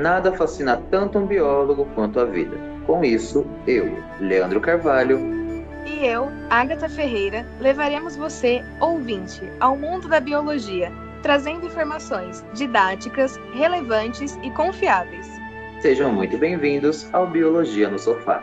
nada fascina tanto um biólogo quanto a vida. Com isso, eu, Leandro Carvalho, e eu, Agatha Ferreira, levaremos você, ouvinte, ao mundo da biologia, trazendo informações didáticas, relevantes e confiáveis. Sejam muito bem-vindos ao Biologia no Sofá.